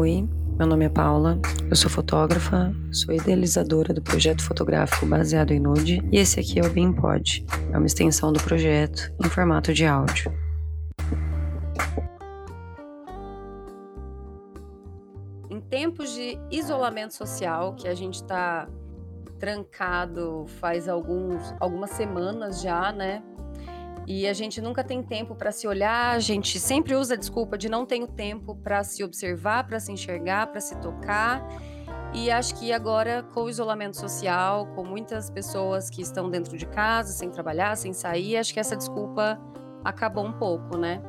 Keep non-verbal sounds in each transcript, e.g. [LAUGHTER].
Oi, meu nome é Paula, eu sou fotógrafa, sou idealizadora do projeto fotográfico baseado em nude e esse aqui é o BeamPod, é uma extensão do projeto em formato de áudio. Em tempos de isolamento social, que a gente está trancado faz alguns, algumas semanas já, né? E a gente nunca tem tempo para se olhar, a gente sempre usa a desculpa de não tenho tempo para se observar, para se enxergar, para se tocar. E acho que agora, com o isolamento social, com muitas pessoas que estão dentro de casa, sem trabalhar, sem sair, acho que essa desculpa acabou um pouco, né?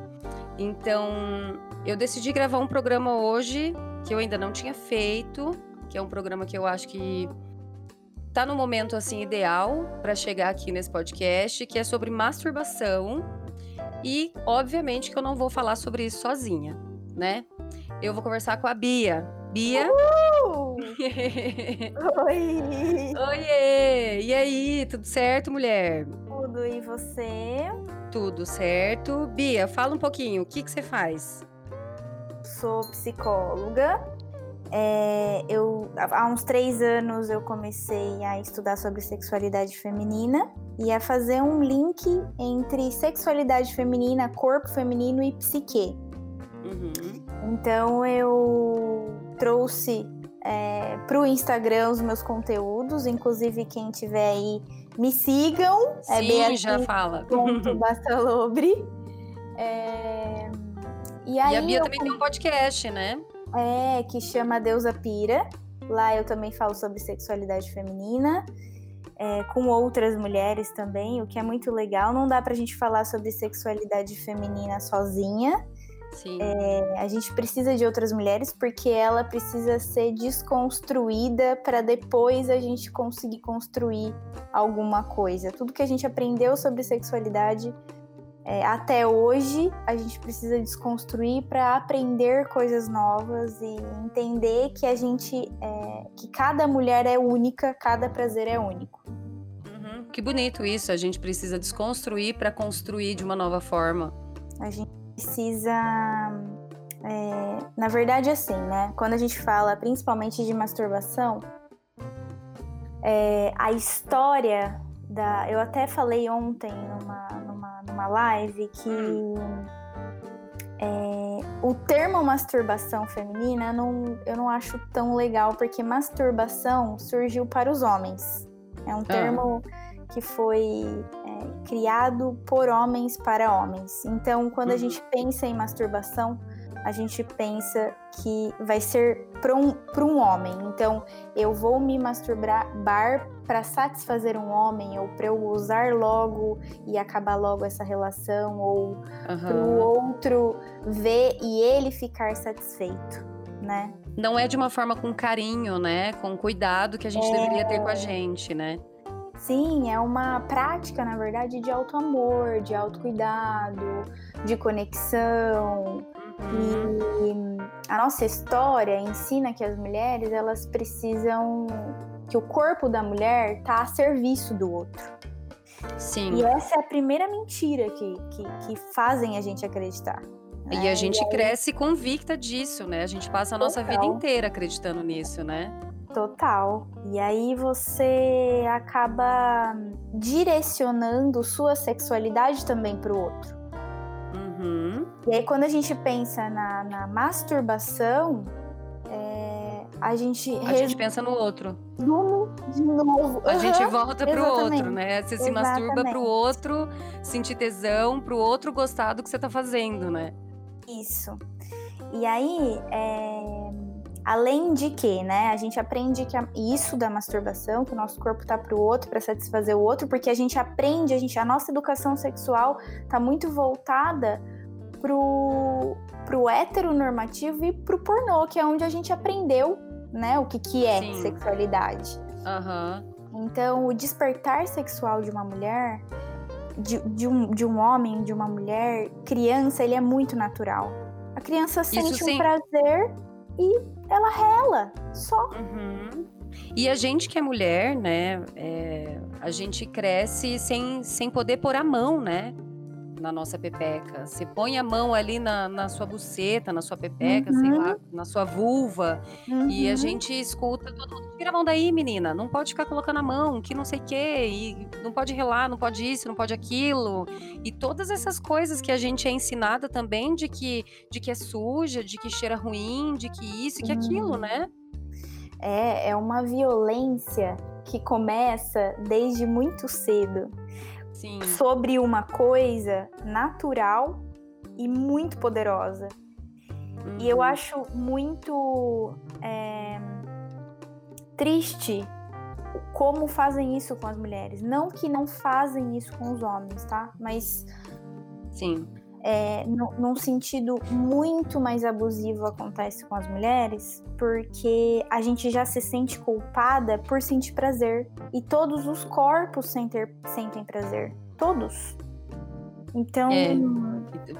Então, eu decidi gravar um programa hoje que eu ainda não tinha feito, que é um programa que eu acho que tá no momento assim ideal para chegar aqui nesse podcast, que é sobre masturbação. E obviamente que eu não vou falar sobre isso sozinha, né? Eu vou conversar com a Bia. Bia? Uh! [LAUGHS] Oi! Oiê! E aí, tudo certo, mulher? Tudo, e você? Tudo certo. Bia, fala um pouquinho, o que, que você faz? Sou psicóloga é, eu, há uns três anos eu comecei a estudar sobre sexualidade feminina e a fazer um link entre sexualidade feminina, corpo feminino e psique. Uhum. Então eu trouxe é, para o Instagram os meus conteúdos, inclusive quem tiver aí me sigam. É Sim, é já fala. [LAUGHS] Bastalobre. É, e, aí e a Bia eu... também tem um podcast, né? É, que chama Deusa Pira. Lá eu também falo sobre sexualidade feminina. É, com outras mulheres também, o que é muito legal. Não dá pra gente falar sobre sexualidade feminina sozinha. Sim. É, a gente precisa de outras mulheres porque ela precisa ser desconstruída para depois a gente conseguir construir alguma coisa. Tudo que a gente aprendeu sobre sexualidade é, até hoje a gente precisa desconstruir para aprender coisas novas e entender que a gente é, que cada mulher é única, cada prazer é único. Uhum, que bonito isso. A gente precisa desconstruir para construir de uma nova forma. A gente precisa, é, na verdade, assim, né? Quando a gente fala principalmente de masturbação, é, a história da. Eu até falei ontem numa, numa live que é, o termo masturbação feminina eu não, eu não acho tão legal, porque masturbação surgiu para os homens. É um ah. termo ah. que foi é, criado por homens para homens. Então, quando uhum. a gente pensa em masturbação, a gente pensa que vai ser para um, um homem. Então, eu vou me masturbar para satisfazer um homem, ou para eu usar logo e acabar logo essa relação, ou uhum. para o outro ver e ele ficar satisfeito, né? Não é de uma forma com carinho, né? Com cuidado que a gente é... deveria ter com a gente, né? Sim, é uma prática, na verdade, de auto amor, de autocuidado, de conexão. E a nossa história ensina que as mulheres elas precisam que o corpo da mulher tá a serviço do outro. Sim. E essa é a primeira mentira que, que, que fazem a gente acreditar. Né? E a gente e aí... cresce convicta disso, né? A gente passa a nossa Total. vida inteira acreditando nisso, né? Total. E aí você acaba direcionando sua sexualidade também para o outro. E aí, quando a gente pensa na, na masturbação, é, a gente. A gente pensa no outro. De novo. A uhum. gente volta pro Exatamente. outro, né? Você se Exatamente. masturba pro outro sentir tesão, pro outro gostar do que você tá fazendo, né? Isso. E aí, é Além de que, né, a gente aprende que a, isso da masturbação, que o nosso corpo tá pro outro para satisfazer o outro, porque a gente aprende, a gente a nossa educação sexual tá muito voltada pro pro heteronormativo e pro pornô, que é onde a gente aprendeu, né, o que que é Sim. sexualidade. Uhum. Então, o despertar sexual de uma mulher, de, de, um, de um homem, de uma mulher, criança, ele é muito natural. A criança sente um prazer e ela rela, só. Uhum. E a gente que é mulher, né, é, a gente cresce sem, sem poder pôr a mão, né? Na nossa pepeca. Você põe a mão ali na, na sua buceta, na sua pepeca, sei lá, na sua vulva, e a Uhum. gente escuta todo mundo, tira a mão daí, menina, não pode ficar colocando a mão, que não sei o quê, e não pode relar, não pode isso, não pode aquilo. E todas essas coisas que a gente é ensinada também de que, de que é suja, de que cheira ruim, de que isso e que aquilo, Uhum. né? É, é uma violência que começa desde muito cedo Sim. sobre uma coisa natural e muito poderosa. E eu Uhum. acho muito é, triste como fazem isso com as mulheres. Não que não fazem isso com os homens, tá? Mas Sim. É, nu- num sentido muito mais abusivo acontece com as mulheres, porque a gente já se sente culpada por sentir prazer. E todos os corpos sentem, sentem prazer. Todos. Então. É.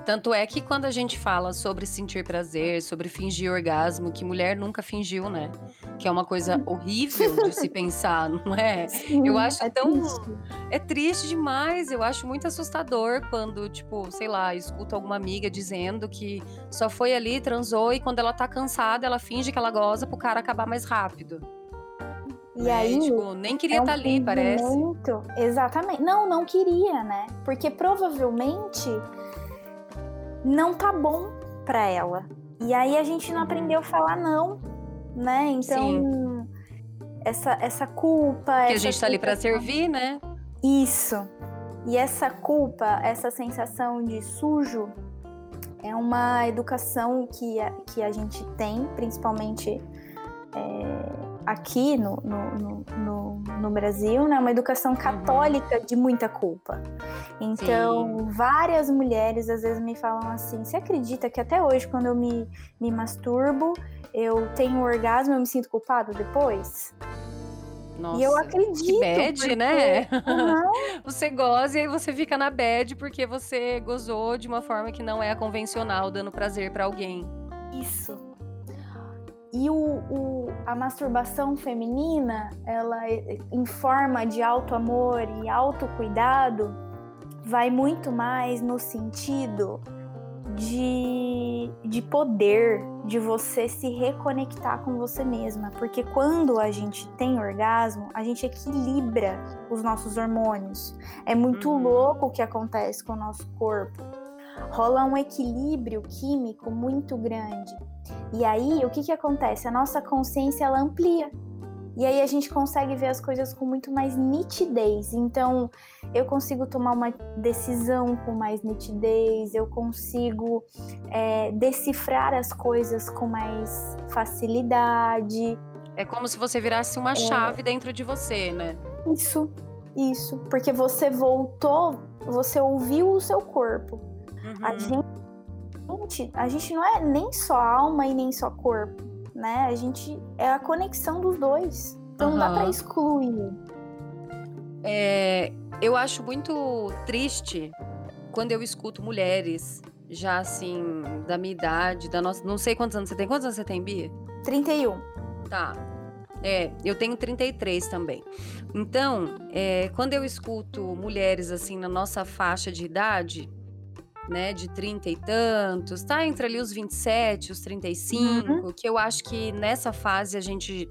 Tanto é que quando a gente fala sobre sentir prazer, sobre fingir orgasmo, que mulher nunca fingiu, né? Que é uma coisa horrível de se [LAUGHS] pensar, não é? sim, eu acho é tão- triste. É triste demais, eu acho muito assustador quando, tipo, sei lá, escuto alguma amiga dizendo que só foi ali, transou e quando ela tá cansada, ela finge que ela goza pro cara acabar mais rápido. E né? aí. tipo, nem queria é um estar ali, parece. fingimento. Exatamente. Não, não queria, né? Porque provavelmente não tá bom pra ela. E aí a gente não Uhum. aprendeu a falar não, né? Então, essa, essa culpa. Que a gente tá ali pra sensação- servir, né? Isso. E essa culpa, essa sensação de sujo, é uma educação que a, que a gente tem, principalmente é, aqui no, no, no, no- Brasil, né? Uma educação católica de muita culpa. Então, várias mulheres às vezes me falam assim: você acredita que até hoje, quando eu me, me masturbo, eu tenho um orgasmo, eu me sinto culpada depois? Nossa. e eu acredito. Que bad, porque- né? Aham. [LAUGHS] Você goza e aí você fica na bad porque você gozou de uma forma que não é a convencional, dando prazer pra alguém. Isso. E o, o- a masturbação feminina, ela é- em forma de alto amor e autocuidado, vai muito mais no sentido de, de poder, de você se reconectar com você mesma. Porque quando a gente tem orgasmo, a gente equilibra os nossos hormônios. É muito Uhum. louco o que acontece com o nosso corpo. Rola um equilíbrio químico muito grande. E aí, o que, que acontece? A nossa consciência ela amplia. E aí a gente consegue ver as coisas com muito mais nitidez. Então, eu consigo tomar uma decisão com mais nitidez, eu consigo é, decifrar as coisas com mais facilidade. É como se você virasse É. uma chave dentro de você, né? Isso, isso. Porque você voltou, você ouviu o seu corpo. A Uhum. A gente não é nem só alma e nem só corpo, né? A gente é a conexão dos dois. Então não dá pra Aham. excluir. É, eu acho muito triste quando eu escuto mulheres já assim, da minha idade, da nossa. Não sei quantos anos você tem. Quantos anos você tem, Bia? 31. Tá. É, eu tenho 33 também. Então, é, quando eu escuto mulheres assim na nossa faixa de idade, né, de 30 e tantos, tá entre ali os 27, os 35, que eu acho que nessa fase a gente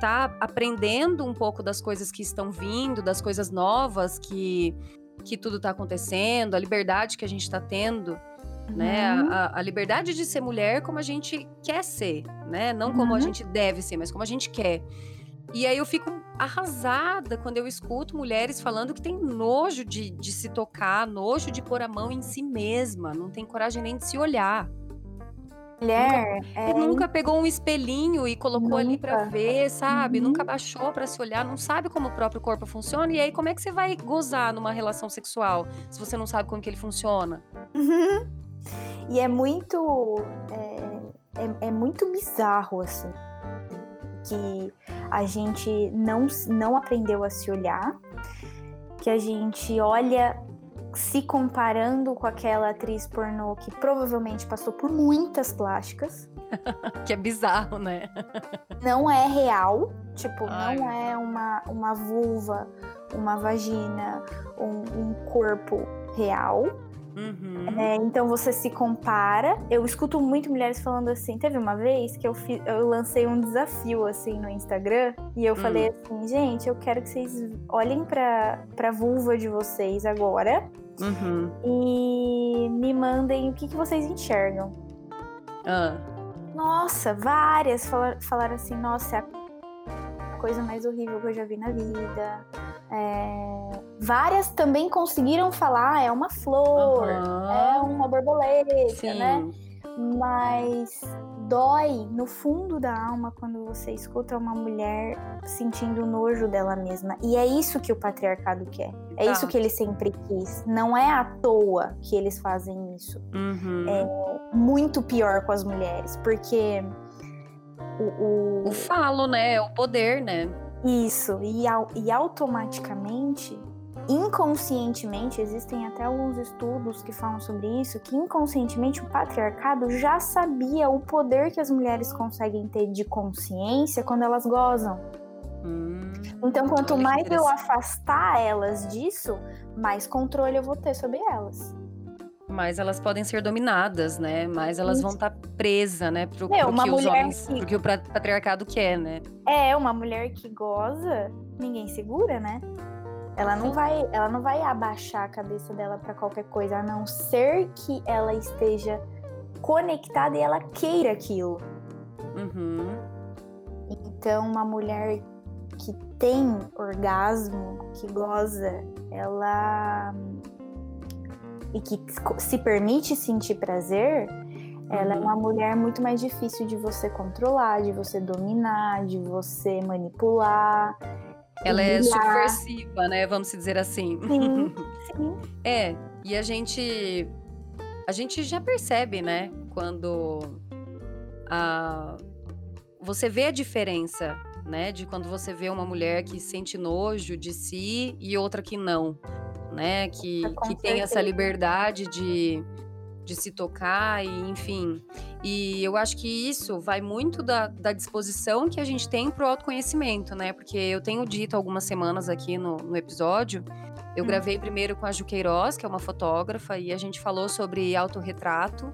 tá aprendendo um pouco das coisas que estão vindo, das coisas novas que que tudo tá acontecendo, a liberdade que a gente tá tendo né? Uhum. A, a- a liberdade de ser mulher como a gente quer ser, né? Não como a Uhum. gente deve ser, mas como a gente quer. E aí eu fico arrasada quando eu escuto mulheres falando que tem nojo de, de se tocar, nojo de pôr a mão em si mesma, não tem coragem nem de se olhar. Mulher, é, E nunca pegou um espelhinho e colocou ali pra Nunca. ver, sabe? Uhum. Nunca baixou pra se olhar, não sabe como o próprio corpo funciona. E aí, como é que você vai gozar numa relação sexual se você não sabe como que ele funciona? Uhum. E é muito. É, é, é muito bizarro, assim. Que a gente não, não aprendeu a se olhar, que a gente olha se comparando com aquela atriz pornô que provavelmente passou por muitas plásticas. [LAUGHS] Que é bizarro, né? [LAUGHS] Não é real, tipo, Ai. não é uma, uma vulva, uma vagina, um, um corpo real. Uhum. É, então você se compara. Eu escuto muito mulheres falando assim. Teve uma vez que eu, fiz, eu lancei um desafio assim no Instagram e eu falei hum. assim, gente, eu quero que vocês olhem pra, pra vulva de vocês agora uhum. e me mandem o que, que vocês enxergam. Nossa, várias falaram assim, nossa, é a coisa mais horrível que eu já vi na vida. É... Várias também conseguiram falar, é uma flor, uhum. é uma borboleta, Sim. né? Mas dói no fundo da alma quando você escuta uma mulher sentindo nojo dela mesma. E é isso que o patriarcado quer. É tá. isso que ele sempre quis. Não é à toa que eles fazem isso. Uhum. É muito pior com as mulheres, porque o, o... o falo, né? É o poder, né? Isso, e, e automaticamente, inconscientemente, existem até alguns estudos que falam sobre isso, que inconscientemente o patriarcado já sabia o poder que as mulheres conseguem ter de consciência quando elas gozam. Hum, então, quanto mais eu afastar elas disso, mais controle eu vou ter sobre elas mais elas podem ser dominadas, né? Mais elas vão estar tá presas, né? Pro, Meu, pro que os homens, que... pro que o patriarcado quer, né? É, uma mulher que goza, ninguém segura, né? Ela não vai, ela não vai abaixar a cabeça dela para qualquer coisa, a não ser que ela esteja conectada e ela queira aquilo. Uhum. Então, uma mulher que tem orgasmo, que goza, ela e que se permite sentir prazer, ela é uhum. uma mulher muito mais difícil de você controlar, de você dominar, de você manipular. Ela é subversiva, né? Vamos dizer assim. Sim, [LAUGHS] sim. É, e a gente a gente já percebe, né, quando a você vê a diferença, né, de quando você vê uma mulher que sente nojo de si e outra que não né? Que, que tem essa liberdade de, de se tocar e enfim. E eu acho que isso vai muito da, da disposição que a gente tem para o autoconhecimento, né? Porque eu tenho dito algumas semanas aqui no, no episódio. Eu hum. gravei primeiro com a Juqueiroz, que é uma fotógrafa, e a gente falou sobre autorretrato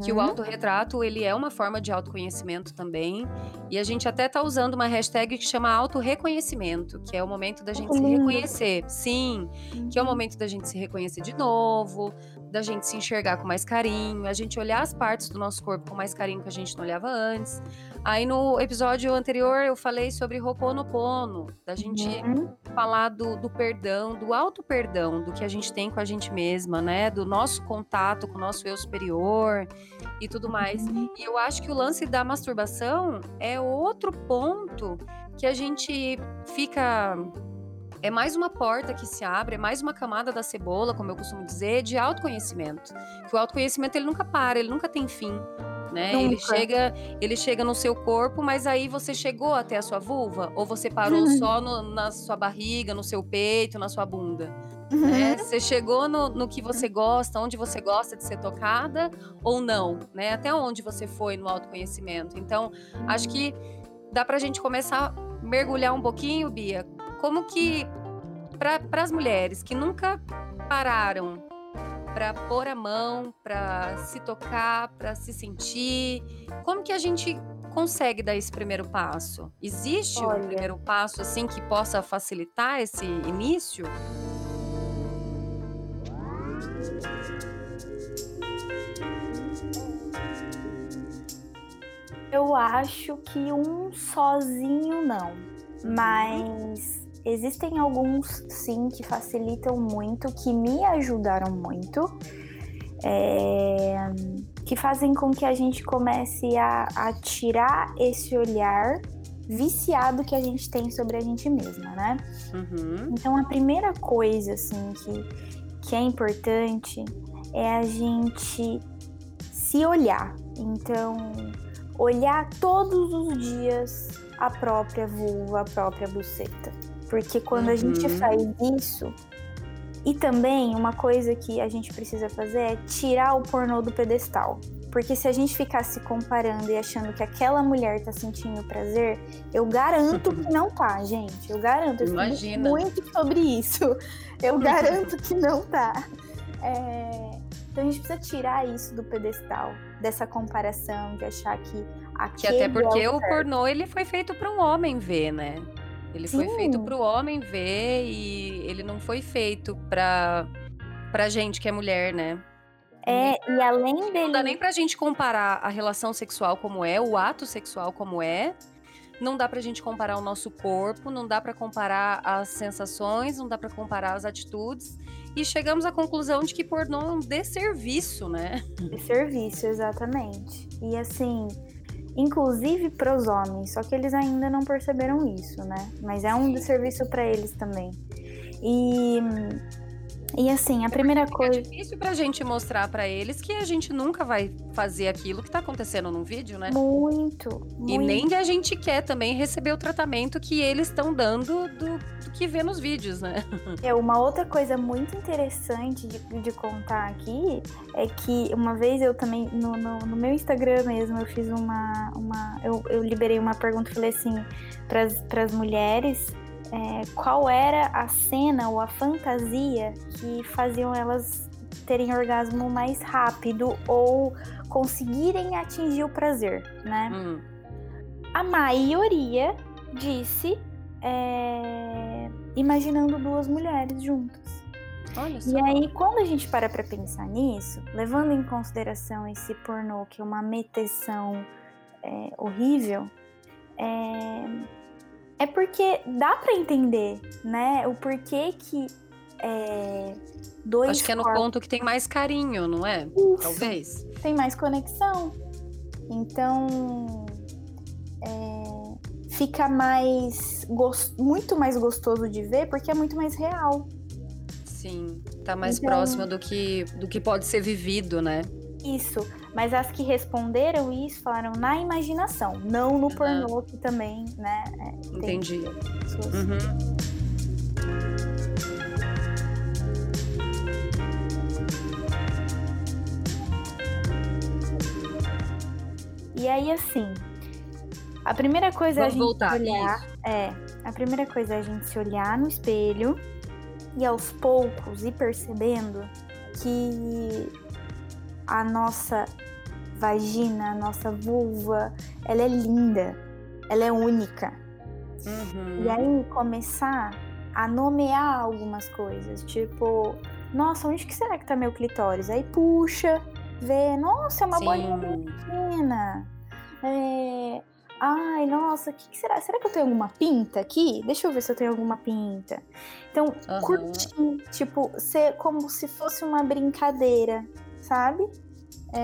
que uhum. o autorretrato ele é uma forma de autoconhecimento também. E a gente até tá usando uma hashtag que chama autorreconhecimento, que é o momento da gente se reconhecer. Sim, que é o uhum. momento da gente se reconhecer de novo, da gente se enxergar com mais carinho, a gente olhar as partes do nosso corpo com mais carinho que a gente não olhava antes. Aí no episódio anterior eu falei sobre Ho'oponopono, da gente uhum. falar do, do perdão, do auto-perdão, do que a gente tem com a gente mesma, né? Do nosso contato com o nosso eu superior e tudo mais. Uhum. E eu acho que o lance da masturbação é outro ponto que a gente fica é mais uma porta que se abre, é mais uma camada da cebola, como eu costumo dizer, de autoconhecimento. Que o autoconhecimento ele nunca para, ele nunca tem fim né? Ele chega, ele chega no seu corpo, mas aí você chegou até a sua vulva ou você parou só no, na sua barriga, no seu peito, na sua bunda? Né? Uhum. Você chegou no, no, que você gosta, onde você gosta de ser tocada ou não, né? Até onde você foi no autoconhecimento. Então, acho que dá pra gente começar a mergulhar um pouquinho, Bia, como que para as mulheres que nunca pararam para pôr a mão, para se tocar, para se sentir? Como que a gente consegue dar esse primeiro passo? Existe Olha. um primeiro passo assim que possa facilitar esse início? Eu acho que um sozinho não, uhum. mas Existem alguns, sim, que facilitam muito, que me ajudaram muito, é, que fazem com que a gente comece a, a tirar esse olhar viciado que a gente tem sobre a gente mesma, né? Uhum. Então, a primeira coisa, assim, que, que é importante é a gente se olhar. Então, olhar todos os dias a própria vulva, a própria buceta. Porque quando uhum. a gente uhum. faz isso. E também uma coisa que a gente precisa fazer é tirar o pornô do pedestal. Porque se a gente ficar se comparando e achando que aquela mulher tá sentindo prazer, eu garanto que não tá, [LAUGHS] gente. Eu garanto. Eu Imagina. muito sobre isso. Eu [LAUGHS] garanto que não tá. É... Então a gente precisa tirar isso do pedestal, dessa comparação, de achar que aquele Que até porque é o o pornô ele foi feito para um homem ver, né? Ele foi Sim. feito para o homem ver e ele não foi feito para pra gente que é mulher, né? É, e além dele. Não dá nem pra gente comparar a relação sexual como é, o ato sexual como é. Não dá pra gente comparar o nosso corpo, não dá pra comparar as sensações, não dá pra comparar as atitudes. E chegamos à conclusão de que pornô é um desserviço, né? de serviço, exatamente. E assim, inclusive para os homens, só que eles ainda não perceberam isso, né? Mas é um Sim. desserviço para eles também. E e assim, a primeira É coisa, difícil pra gente mostrar pra eles que a gente nunca vai fazer aquilo que tá acontecendo num vídeo, né? muito, E muito nem a gente quer também receber o tratamento que eles estão dando do, do que vê nos vídeos, né? É, uma outra coisa muito interessante de, de contar aqui é que uma vez eu também, no, no, no meu Instagram mesmo, eu fiz uma. uma eu, eu liberei uma pergunta e falei assim para as mulheres é, qual era a cena ou a fantasia que faziam elas terem orgasmo mais rápido ou conseguirem atingir o prazer, né? Hum. a maioria disse é, imaginando duas mulheres juntas. Olha só. E aí, quando a gente para pra pensar nisso, levando em consideração esse pornô que é uma meteção é, horrível, é, é porque dá pra entender, né? O porquê que é, dois Acho que é no corpos ponto que tem mais carinho, não é? Talvez. tem mais conexão. Então, é, fica mais muito mais gostoso de ver porque é muito mais real. Sim. Tá mais Então- próximo do que, do que pode ser vivido, né? Isso. Mas as que responderam isso falaram na imaginação, não no pornô, que também, né? é, Entendi. pessoas- Uhum. E aí, assim, a primeira coisa é a Vamos gente voltar. olhar. Isso. É, a primeira coisa é a gente se olhar no espelho e aos poucos ir percebendo que a nossa vagina, a nossa vulva, ela é linda, ela é única. Uhum. E aí começar a nomear algumas coisas, tipo, nossa, onde que será que tá meu clitóris? Aí puxa, vê, nossa, é uma bolinha Sim. pequena. É, Ai, nossa, o que, que será? Será que eu tenho alguma pinta aqui? Deixa eu ver se eu tenho alguma pinta. Então, Aham. curtir, tipo, ser como se fosse uma brincadeira, sabe?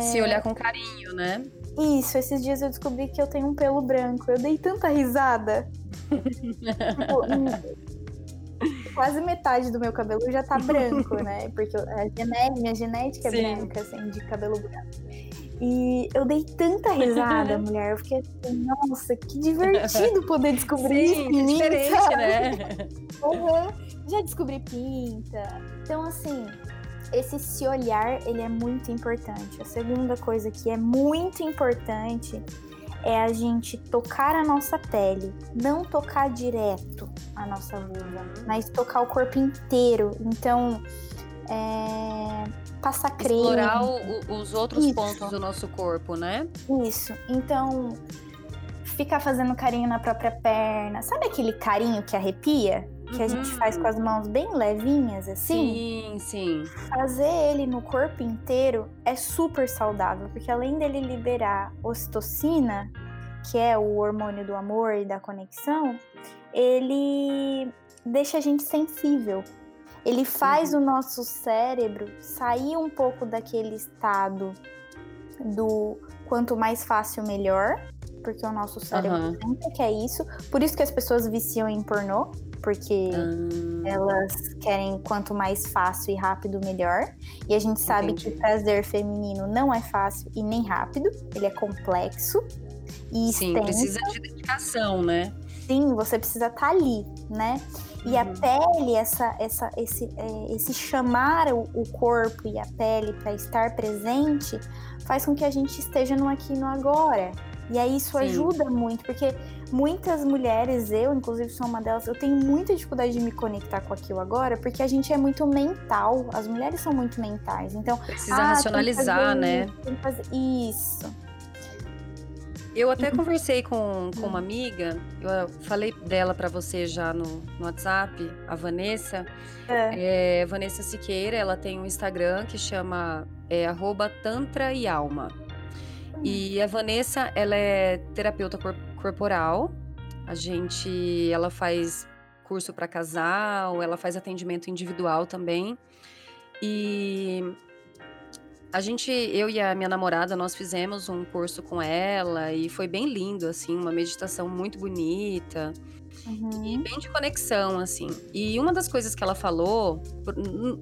Se olhar com carinho, né? Isso, esses dias eu descobri que eu tenho um pelo branco. Eu dei tanta risada. Tipo, [LAUGHS] hum, quase metade do meu cabelo já tá branco, né? Porque a gene- minha genética é Sim. branca, assim, de cabelo branco. E eu dei tanta risada, [LAUGHS] mulher. Eu fiquei assim, nossa, que divertido poder descobrir isso Sim, mim, diferente, né? [LAUGHS] Uhum. Já descobri pinta. Então, assim, esse se olhar, ele é muito importante. A segunda coisa que é muito importante é a gente tocar a nossa pele. Não tocar direto a nossa vulva, mas tocar o corpo inteiro. Então, é, passar creme. Explorar o- os outros Isso. pontos do nosso corpo, né? Isso. Então, ficar fazendo carinho na própria perna. Sabe aquele carinho que arrepia? Que a gente faz Uhum. com as mãos bem levinhas, assim? Sim, sim. Fazer ele no corpo inteiro é super saudável, porque além dele liberar ocitocina, que é o hormônio do amor e da conexão, ele deixa a gente sensível. Ele faz o nosso cérebro sair um pouco daquele estado do quanto mais fácil melhor, porque o nosso cérebro Aham. sempre quer isso. Por isso que as pessoas viciam em pornô, porque Ah, elas querem quanto mais fácil e rápido melhor. E a gente sabe Entendi. que o prazer feminino não é fácil e nem rápido, ele é complexo e sim, extenso. precisa de dedicação, né? Sim, você precisa estar ali, né? E a Uhum. pele, essa, essa, esse, é, esse chamar o, o corpo e a pele para estar presente, faz com que a gente esteja no aqui e no agora. E aí isso Sim. ajuda muito, porque muitas mulheres, eu inclusive sou uma delas, eu tenho muita dificuldade de me conectar com aquilo agora, porque a gente é muito mental, as mulheres são muito mentais. Então, precisa ah, racionalizar, né? Isso, tem que fazer isso. Eu até conversei com, com uma amiga, eu falei dela para você já no, no, WhatsApp, a Vanessa. É. É, Vanessa Siqueira, ela tem um Instagram que chama é, Tantra e Alma. Hum. E a Vanessa, ela é terapeuta cor corporal. A gente, ela faz curso para casal, ela faz atendimento individual também. E a gente, eu e a minha namorada, nós fizemos um curso com ela e foi bem lindo, assim, uma meditação muito bonita uhum. e bem de conexão, assim. E uma das coisas que ela falou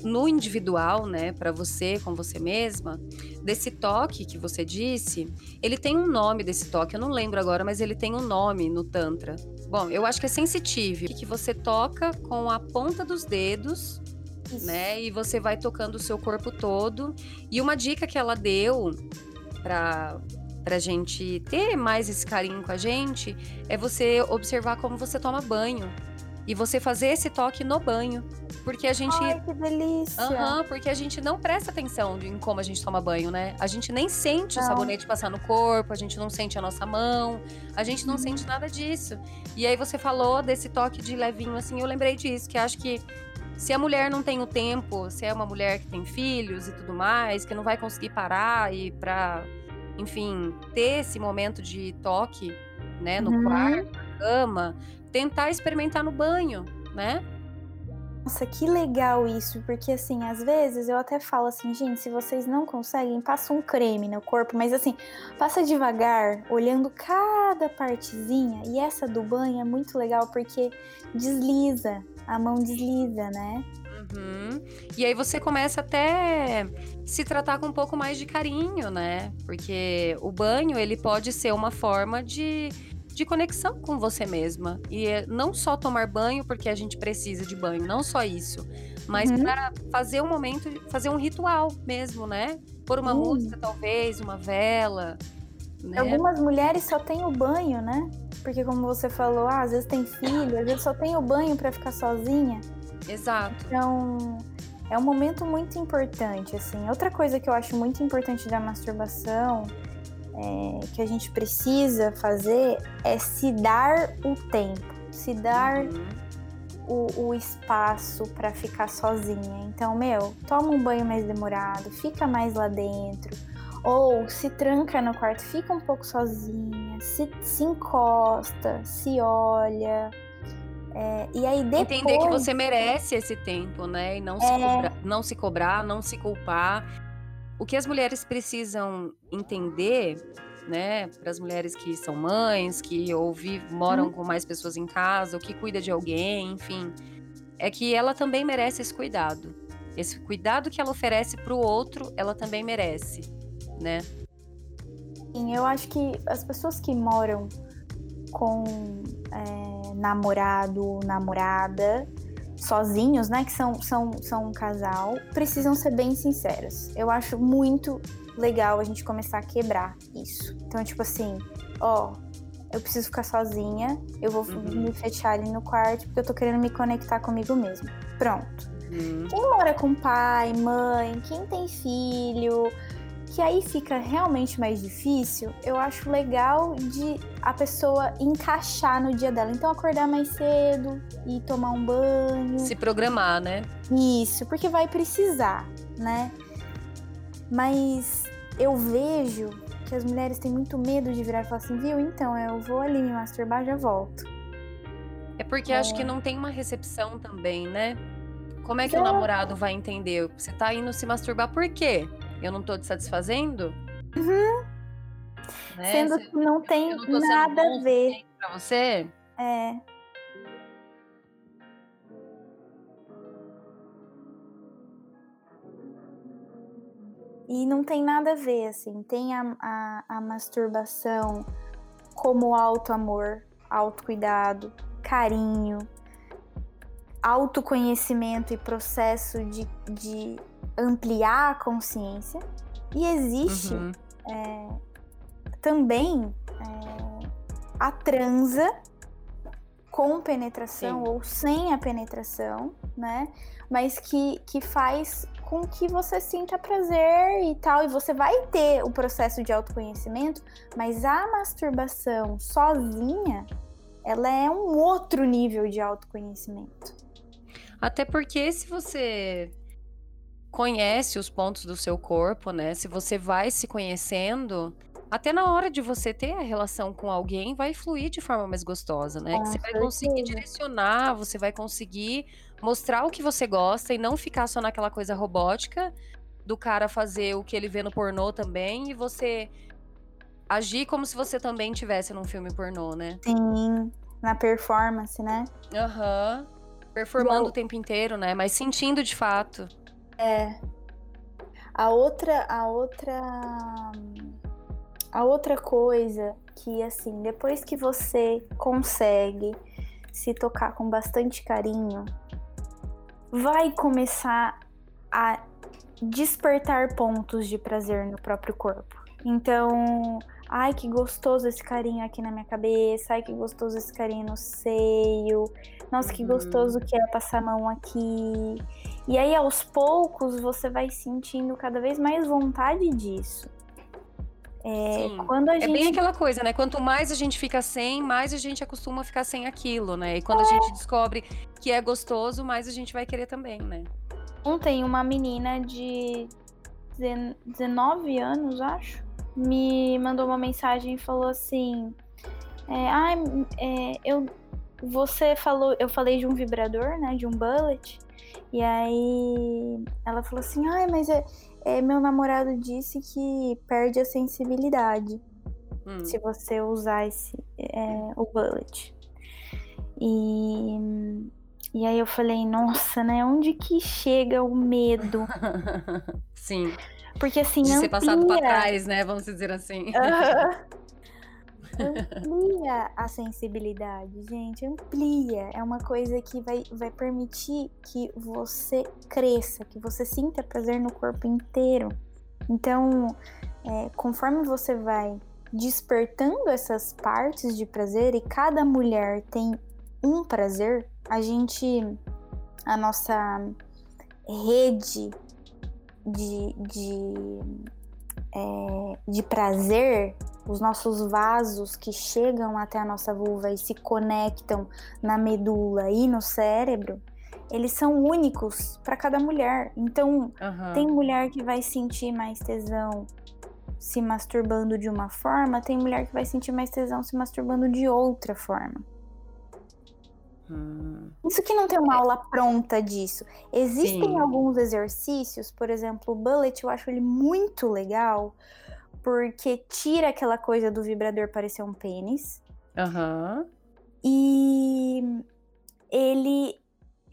no individual, né, para você, com você mesma, desse toque que você disse, ele tem um nome desse toque, eu não lembro agora, mas ele tem um nome no Tantra. Bom, eu acho que é sensitive, que você toca com a ponta dos dedos isso. né? E você vai tocando o seu corpo todo. E uma dica que ela deu para pra gente ter mais esse carinho com a gente é você observar como você toma banho. E você fazer esse toque no banho. Porque a gente. Ai, que delícia! Uhum, porque a gente não presta atenção em como a gente toma banho, né? A gente nem sente não. o sabonete passar no corpo, a gente não sente a nossa mão, a gente não uhum. sente nada disso. E aí você falou desse toque de levinho, assim, eu lembrei disso, que acho que se a mulher não tem o tempo, se é uma mulher que tem filhos e tudo mais, que não vai conseguir parar e para, enfim, ter esse momento de toque, né, no uhum. quarto, na cama, tentar experimentar no banho, né? Nossa, que legal isso, porque assim, às vezes eu até falo assim, gente, se vocês não conseguem, passa um creme no corpo, mas assim, passa devagar, olhando cada partezinha, e essa do banho é muito legal porque desliza, a mão desliza, né? Uhum. E aí você começa até se tratar com um pouco mais de carinho, né? Porque o banho, ele pode ser uma forma de, de conexão com você mesma. E é não só tomar banho porque a gente precisa de banho, não só isso. Mas uhum. para fazer um momento, fazer um ritual mesmo, né? Por uma uhum. música, talvez, uma vela. Né? Algumas mulheres só têm o banho, né? Porque como você falou, ah, às vezes tem filho, às vezes só tem o banho para ficar sozinha. Exato. Então, é um momento muito importante, assim. Outra coisa que eu acho muito importante da masturbação, é, que a gente precisa fazer, é se dar o tempo, se dar uhum. o, o, espaço para ficar sozinha. Então, meu, toma um banho mais demorado, fica mais lá dentro ou se tranca no quarto, fica um pouco sozinha, se, se encosta, se olha. É, e aí depois... Entender que você merece esse tempo, né? E não, é... se cobrar, não se cobrar, não se culpar. O que as mulheres precisam entender, né? Para as mulheres que são mães, que ou vivem, moram hum. com mais pessoas em casa, ou que cuida de alguém, enfim, é que ela também merece esse cuidado. Esse cuidado que ela oferece para o outro, ela também merece né? Sim, eu acho que as pessoas que moram com é, namorado, namorada, sozinhos, né, que são, são, são um casal, precisam ser bem sinceros. Eu acho muito legal a gente começar a quebrar isso. Então, tipo assim, ó, eu preciso ficar sozinha, eu vou uhum. me fechar ali no quarto porque eu tô querendo me conectar comigo mesmo. Pronto. Uhum. Quem mora com pai, mãe, quem tem filho, que aí fica realmente mais difícil, eu acho legal de a pessoa encaixar no dia dela. Então, acordar mais cedo e tomar um banho. Se programar, né? Isso, porque vai precisar, né? Mas eu vejo que as mulheres têm muito medo de virar e falar assim, viu? Então, eu vou ali me masturbar já volto. É porque é. acho que não tem uma recepção também, né? Como é que é. o namorado vai entender? Você tá indo se masturbar por quê? Eu não tô te satisfazendo? Uhum. Né? Sendo que não tem não nada a ver. Pra você? É. E não tem nada a ver, assim. Tem a, a, a masturbação como auto-amor, autocuidado, carinho, autoconhecimento e processo de, de ampliar a consciência. E existe uhum. é, também é, a transa com penetração Sim. ou sem a penetração, né? Mas que, que faz com que você sinta prazer e tal, e você vai ter o processo de autoconhecimento, mas a masturbação sozinha, ela é um outro nível de autoconhecimento. Até porque se você conhece os pontos do seu corpo, né? Se você vai se conhecendo, até na hora de você ter a relação com alguém, vai fluir de forma mais gostosa, né? Que você vai conseguir direcionar, você vai conseguir mostrar o que você gosta e não ficar só naquela coisa robótica do cara fazer o que ele vê no pornô também e você agir como se você também tivesse num filme pornô, né? Sim, na performance, né? Aham. Uhum. Performando o tempo inteiro, né? Mas sentindo de fato. É. A outra, a outra a outra coisa que assim, depois que você consegue se tocar com bastante carinho, vai começar a despertar pontos de prazer no próprio corpo. Então, ai que gostoso esse carinho aqui na minha cabeça, ai que gostoso esse carinho no seio, nossa que uhum. gostoso que é passar a mão aqui. E aí aos poucos você vai sentindo cada vez mais vontade disso. É, quando a gente... é bem aquela coisa, né? Quanto mais a gente fica sem, mais a gente acostuma a ficar sem aquilo, né? E quando é. a gente descobre que é gostoso, mais a gente vai querer também, né? Ontem, uma menina de 19 anos, acho, me mandou uma mensagem e falou assim: é, ah, é, eu, você falou, eu falei de um vibrador, né? De um bullet. E aí ela falou assim: ai, mas é, é, meu namorado disse que perde a sensibilidade hum. se você usar esse, é, o bullet. E, e aí eu falei, nossa, né? Onde que chega o medo? [LAUGHS] Sim. Porque assim. De amplia... ser passado para trás, né? Vamos dizer assim. [LAUGHS] amplia a sensibilidade, gente, amplia. É uma coisa que vai, vai permitir que você cresça, que você sinta prazer no corpo inteiro. Então, é, conforme você vai despertando essas partes de prazer e cada mulher tem um prazer, a gente, a nossa rede de, de, é, de prazer os nossos vasos que chegam até a nossa vulva e se conectam na medula e no cérebro, eles são únicos para cada mulher. Então, uhum. tem mulher que vai sentir mais tesão se masturbando de uma forma, tem mulher que vai sentir mais tesão se masturbando de outra forma. Hum. Isso que não tem uma aula pronta disso. Existem Sim. alguns exercícios, por exemplo, o bullet, eu acho ele muito legal, porque tira aquela coisa do vibrador parecer um pênis. Aham. Uhum. E ele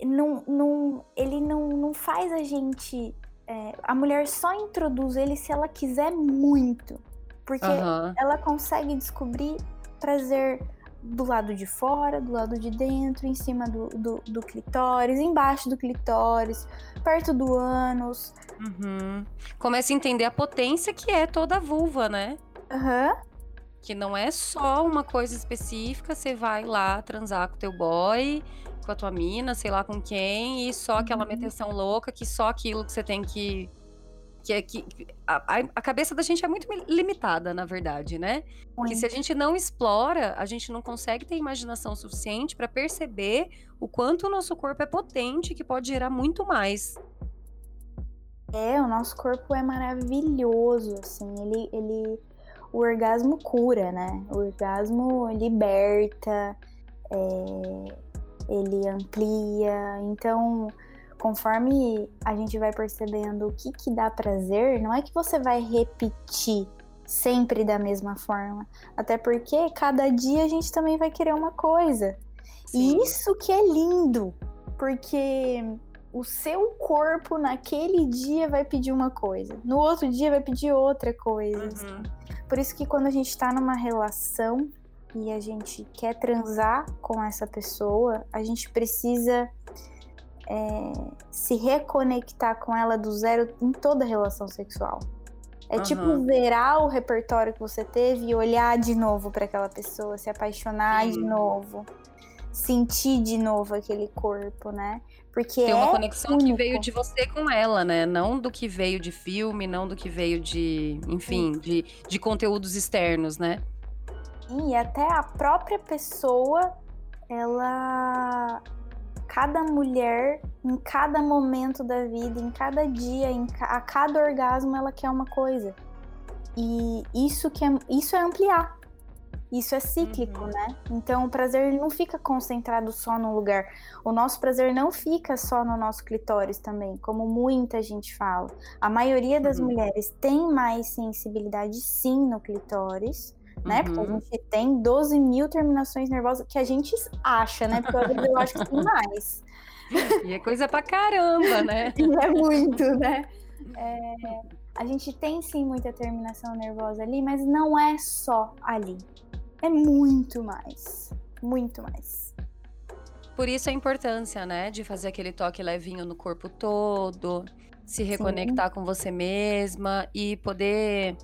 não, não, ele não, não faz a gente. É, a mulher só introduz ele se ela quiser muito. Porque uhum. ela consegue descobrir prazer do lado de fora, do lado de dentro, em cima do, do, do clitóris, embaixo do clitóris, perto do ânus. Uhum. Começa a entender a potência que é toda a vulva, né? Aham. Uhum. Que não é só uma coisa específica, você vai lá transar com teu boy, com a tua mina, sei lá com quem, e só aquela uhum. meteção louca que só aquilo que você tem que que é que a, a, cabeça da gente é muito limitada, na verdade, né? Muito. Que se a gente não explora, a gente não consegue ter imaginação suficiente para perceber o quanto o nosso corpo é potente, que pode gerar muito mais. É, o nosso corpo é maravilhoso, assim, ele, ele o orgasmo cura, né? O orgasmo liberta, é, ele amplia, então conforme a gente vai percebendo o que, que dá prazer, não é que você vai repetir sempre da mesma forma. Até porque cada dia a gente também vai querer uma coisa. Sim. E isso que é lindo, porque o seu corpo naquele dia vai pedir uma coisa, no outro dia vai pedir outra coisa. Uhum. Por isso que quando a gente tá numa relação e a gente quer transar com essa pessoa, a gente precisa é, se reconectar com ela do zero em toda relação sexual. É uhum. tipo zerar o repertório que você teve e olhar de novo para aquela pessoa, se apaixonar Sim. de novo, sentir de novo aquele corpo, né? Porque tem uma é conexão único. que veio de você com ela, né? Não do que veio de filme, não do que veio de, enfim, de, de conteúdos externos, né? E até a própria pessoa, ela cada mulher, em cada momento da vida, em cada dia, em ca... a cada orgasmo, ela quer uma coisa. E isso, que é, isso é ampliar. Isso é cíclico, uhum. né? Então o prazer não fica concentrado só num lugar. O nosso prazer não fica só no nosso clitóris também, como muita gente fala. A maioria das uhum. mulheres tem mais sensibilidade sim no clitóris, né? Uhum. Porque a uhum. gente tem 12 mil terminações nervosas que a gente acha, né? Porque eu acho que tem mais. E é coisa pra caramba, né? [LAUGHS] e é muito, né? É, a gente tem sim muita terminação nervosa ali, mas não é só ali. É muito mais. Muito mais. Por isso a importância, né, de fazer aquele toque levinho no corpo todo, se reconectar Sim. com você mesma e poder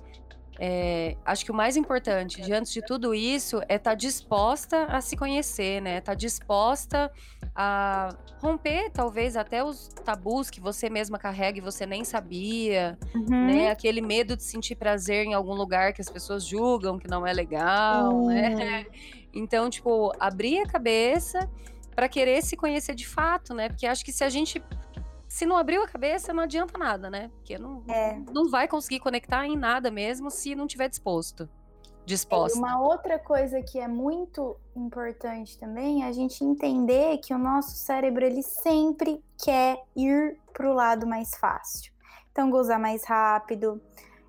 é, acho que o mais importante, diante de tudo isso, é estar tá disposta a se conhecer, né? Estar tá disposta a romper, talvez, até os tabus que você mesma carrega e você nem sabia, uhum. né? Aquele medo de sentir prazer em algum lugar que as pessoas julgam que não é legal, uhum. né? Então, tipo, abrir a cabeça para querer se conhecer de fato, né? Porque acho que se a gente se não abriu a cabeça, não adianta nada, né? Porque não, é. não vai conseguir conectar em nada mesmo se não tiver disposto. Disposta. É, uma outra coisa que é muito importante também é a gente entender que o nosso cérebro ele sempre quer ir para o lado mais fácil. Então, gozar mais rápido,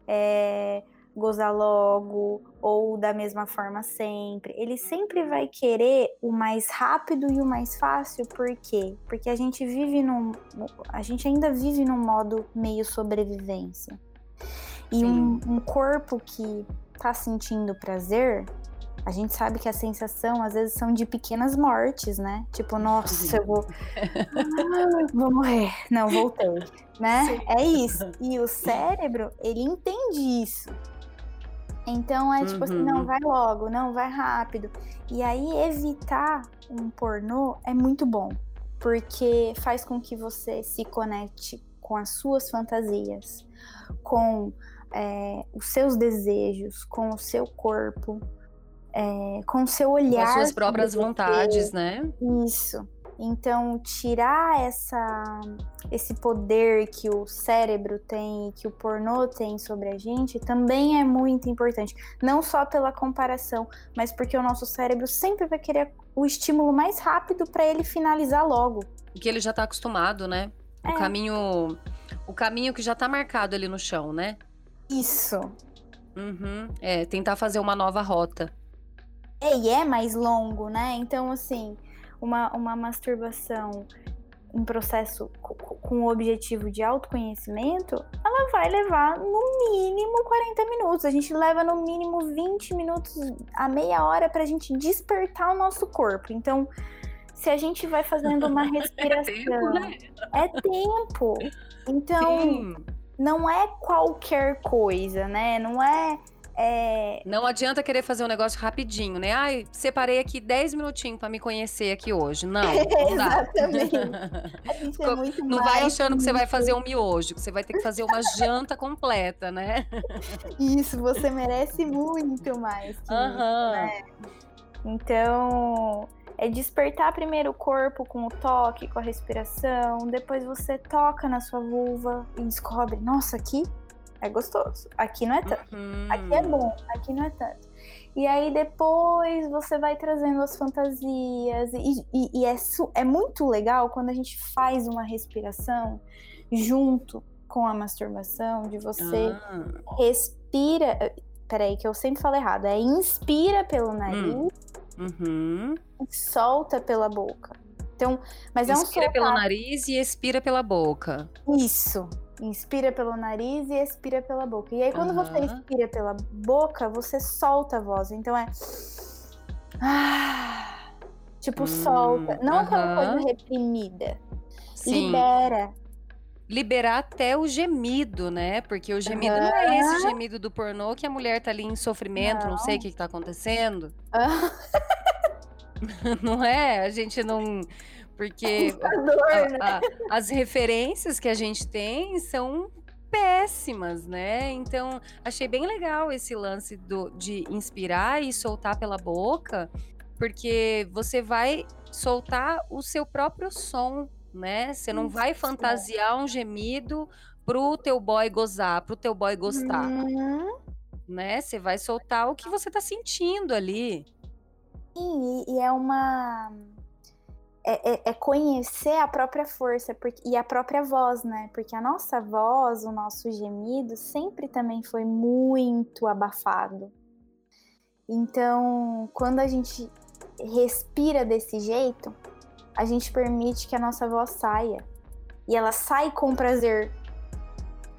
é, gozar logo ou da mesma forma sempre. Ele sempre vai querer o mais rápido e o mais fácil, por quê? Porque a gente vive num a gente ainda vive num modo meio sobrevivência. E um, um, corpo que tá sentindo prazer, a gente sabe que a sensação às vezes são de pequenas mortes, né? Tipo, [LAUGHS] nossa, eu vou vou morrer. Não, voltei, né? Sim. É isso. E o cérebro, ele entende isso. Então é tipo uhum. assim, não, uhum. vai logo, não, vai rápido. E aí evitar um pornô é muito bom, porque faz com que você se conecte com as suas fantasias, com é, os seus desejos, com o seu corpo, é, com o seu olhar. Com as suas próprias vontades, né? Isso. Então, tirar essa, esse poder que o cérebro tem, que o pornô tem sobre a gente, também é muito importante. Não só pela comparação, mas porque o nosso cérebro sempre vai querer o estímulo mais rápido para ele finalizar logo. Que ele já está acostumado, né? É. O caminho, o caminho que já está marcado ali no chão, né? Isso. Uhum. É, tentar fazer uma nova rota. É, e é mais longo, né? Então, assim, uma, uma masturbação em processo com o objetivo de autoconhecimento, ela vai levar no mínimo 40 minutos. A gente leva no mínimo 20 minutos a meia hora para a gente despertar o nosso corpo. Então, se a gente vai fazendo uma respiração, [LAUGHS] é tempo. Né? É tempo. Então, Sim. não é qualquer coisa, né? Não é é... Não adianta querer fazer um negócio rapidinho, né? Ai, separei aqui 10 minutinhos para me conhecer aqui hoje. Não, [LAUGHS] não dá. Exatamente. [LAUGHS] É não vai achando que você vai fazer um miojo, que você vai ter que fazer uma janta completa, né? Isso, você merece muito mais que uhum. né? Então, é despertar primeiro o corpo com o toque, com a respiração, depois você toca na sua vulva e descobre, nossa, aqui é gostoso. Aqui não é tanto. Uhum. Aqui é bom, aqui não é tanto. E aí depois você vai trazendo as fantasias. E, e, e é, é muito legal quando a gente faz uma respiração junto com a masturbação, de você ah. respira. Peraí, que eu sempre falo errado. É inspira pelo nariz hum. uhum. e solta pela boca. Então, mas inspira é um Inspira pelo nariz e expira pela boca. Isso. Inspira pelo nariz e expira pela boca. E aí, quando uhum. você expira pela boca, você solta a voz. Então é. Ah, tipo, hum, solta. Não uhum. aquela coisa reprimida. Sim. Libera. liberar até o gemido, né? Porque o gemido uhum. não é esse gemido do pornô que a mulher tá ali em sofrimento, não, não sei o que, que tá acontecendo. [LAUGHS] não é? A gente não. Porque [LAUGHS] a, a, né? as referências que a gente tem são péssimas, né? Então, achei bem legal esse lance do, de inspirar e soltar pela boca, porque você vai soltar o seu próprio som, né? Você não vai fantasiar um gemido pro teu boy gozar, pro teu boy gostar. Uhum. Né? Você vai soltar o que você tá sentindo ali. Sim, e é uma é, é, é, conhecer a própria força porque, e a própria voz, né? Porque a nossa voz, o nosso gemido, sempre também foi muito abafado. Então, quando a gente respira desse jeito, a gente permite que a nossa voz saia. E ela sai com prazer.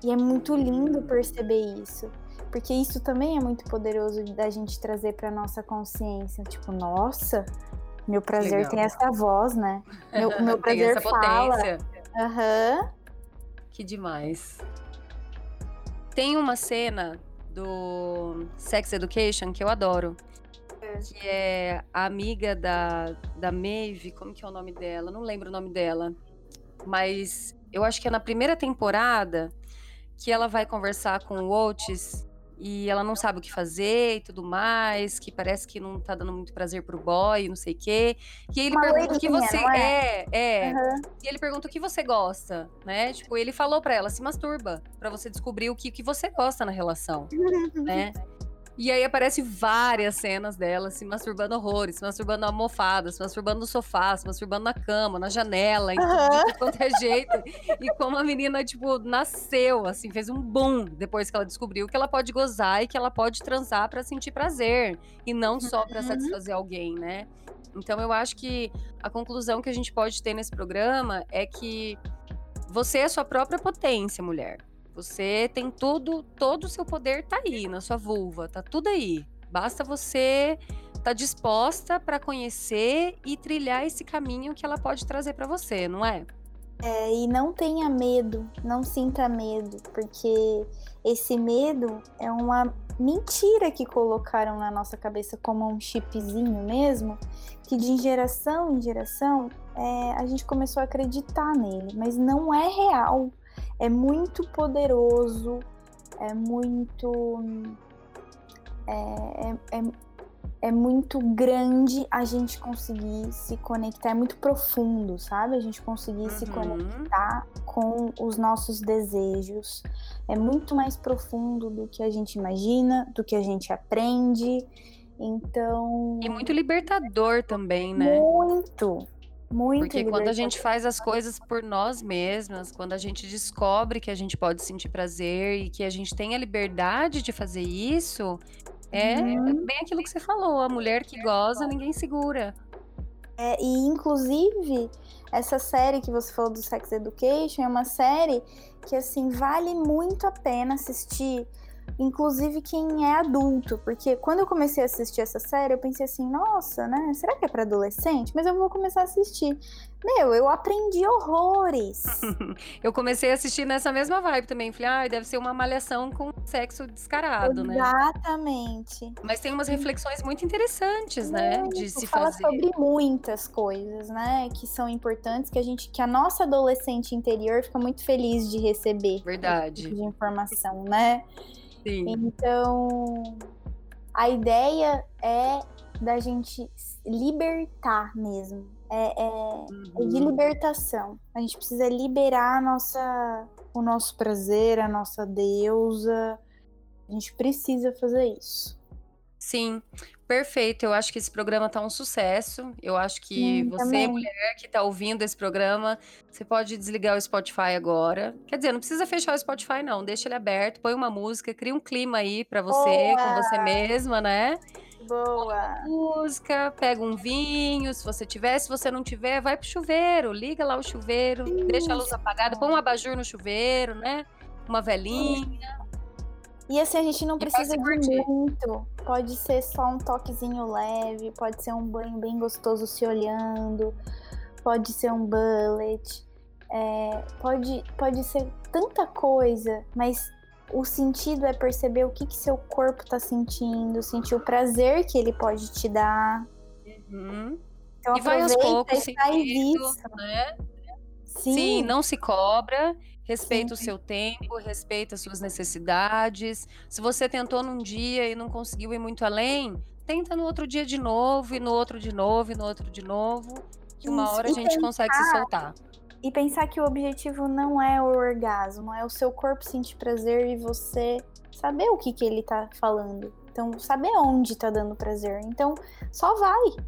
E é muito lindo perceber isso. Porque isso também é muito poderoso da gente trazer para nossa consciência. Tipo, nossa, meu prazer Legal. tem essa voz, né? Meu, [LAUGHS] meu prazer tem essa fala. potência. Aham. Uhum. Que demais. Tem uma cena do Sex Education que eu adoro. Que é a amiga da, da Maeve, como que é o nome dela? Não lembro o nome dela. Mas eu acho que é na primeira temporada que ela vai conversar com o Otis e ela não sabe o que fazer e tudo mais, que parece que não tá dando muito prazer pro boy, não sei o quê. E aí ele Uma pergunta o que você é, é. é. Uhum. E ele pergunta o que você gosta, né? Tipo, ele falou para ela, se masturba, para você descobrir o que, que você gosta na relação, [LAUGHS] né? E aí aparece várias cenas dela se masturbando horrores, se masturbando na almofada, se masturbando no sofá, se masturbando na cama, na janela, em uhum. tudo quanto é [LAUGHS] jeito. E como a menina, tipo, nasceu, assim, fez um boom depois que ela descobriu que ela pode gozar e que ela pode transar para sentir prazer. E não só para uhum. satisfazer alguém, né? Então eu acho que a conclusão que a gente pode ter nesse programa é que você é a sua própria potência, mulher. Você tem tudo, todo o seu poder tá aí na sua vulva, tá tudo aí. Basta você estar tá disposta para conhecer e trilhar esse caminho que ela pode trazer para você, não é? É, e não tenha medo, não sinta medo, porque esse medo é uma mentira que colocaram na nossa cabeça como um chipzinho mesmo, que de geração em geração é, a gente começou a acreditar nele, mas não é real é muito poderoso, é muito. É, é, é, é, muito grande a gente conseguir se conectar, é muito profundo, sabe? A gente conseguir uhum. se conectar com os nossos desejos. É muito mais profundo do que a gente imagina, do que a gente aprende. Então. E muito libertador também, né? Muito, muito Porque quando a gente faz as coisas por nós mesmas, quando a gente descobre que a gente pode sentir prazer e que a gente tem a liberdade de fazer isso, é uhum. bem aquilo que você falou: a mulher que goza, ninguém segura. É, e inclusive, essa série que você falou do Sex Education é uma série que assim vale muito a pena assistir inclusive quem é adulto, porque quando eu comecei a assistir essa série, eu pensei assim, nossa, né? Será que é para adolescente? Mas eu vou começar a assistir. Meu, eu aprendi horrores. [LAUGHS] eu comecei a assistir nessa mesma vibe também. Falei, ah, deve ser uma malhação com sexo descarado, né? Exatamente. Mas tem umas reflexões muito interessantes, né? De se fala fazer. sobre muitas coisas, né? Que são importantes, que a gente, que a nossa adolescente interior fica muito feliz de receber. Verdade. Tipo de informação, né? Sim. Então, a ideia é da gente libertar mesmo. É, é, uhum. é, de uhum. libertação. A gente precisa liberar a nossa, o nosso prazer, a nossa deusa. A gente precisa fazer isso. Sim, perfeito. Eu acho que esse programa tá um sucesso. Eu acho que você, também. mulher que tá ouvindo esse programa, você pode desligar o Spotify agora. Quer dizer, não precisa fechar o Spotify, não. Deixa ele aberto, põe uma música, cria um clima aí para você, Boa. com você mesma, né? Boa. música, pega um vinho, se você tiver, se você não tiver, vai pro chuveiro, liga lá o chuveiro, Isso. deixa a luz apagada, põe um abajur no chuveiro, né? Uma velhinha. E assim, a gente não precisa de muito. Pode ser só um toquezinho leve, pode ser um banho bem gostoso se olhando, pode ser um bullet. É, pode, pode ser tanta coisa, mas o sentido é perceber o que, que seu corpo tá sentindo, sentir o prazer que ele pode te dar. Uhum. Então, E vai aos poucos e isso. né? Sim, Sim, não se cobra, respeita o Sim. seu tempo, respeita as suas necessidades. Se você tentou num dia e não conseguiu ir muito além, tenta no outro dia de novo, e no outro de novo, e no outro de novo, que uma Isso, hora a e gente consegue se soltar. E pensar que o objetivo não é o orgasmo, é o seu corpo sentir prazer e você saber o que, que ele tá falando. Então, saber onde tá dando prazer. Então, só vai, só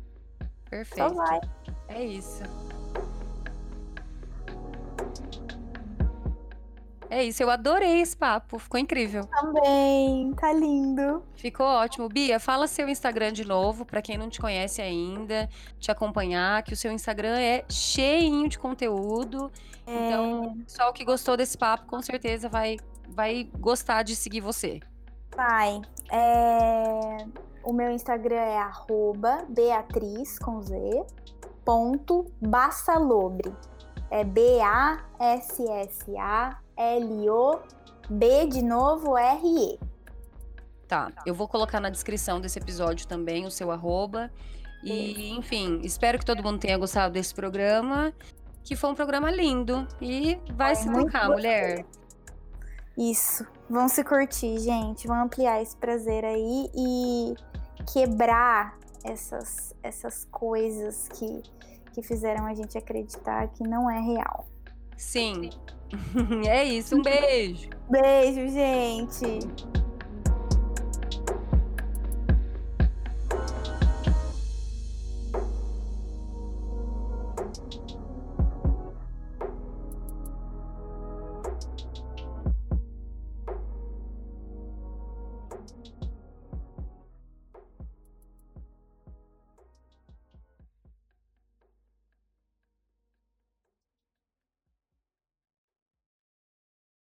Perfeito. vai. É isso. É isso, eu adorei esse papo, ficou incrível. Também, tá lindo. Ficou ótimo. Bia, fala seu Instagram de novo, pra quem não te conhece ainda, te acompanhar, que o seu Instagram é cheinho de conteúdo. Então, o pessoal que gostou desse papo, com certeza vai, vai gostar de seguir você. Vai. É, O meu Instagram é arroba Beatriz com Z ponto Bassalobre. É B-A-S-S-A-L-O-B de novo R-E. Tá, eu vou colocar na descrição desse episódio também o seu arroba. E, enfim, espero que todo mundo tenha gostado desse programa. Que foi um programa lindo. E vai Foi se tocar, mulher. Isso. Vão se curtir, gente. Vão ampliar esse prazer aí e quebrar essas, essas coisas que, que fizeram a gente acreditar que não é real. Sim. [LAUGHS] é isso, um beijo. Beijo, gente!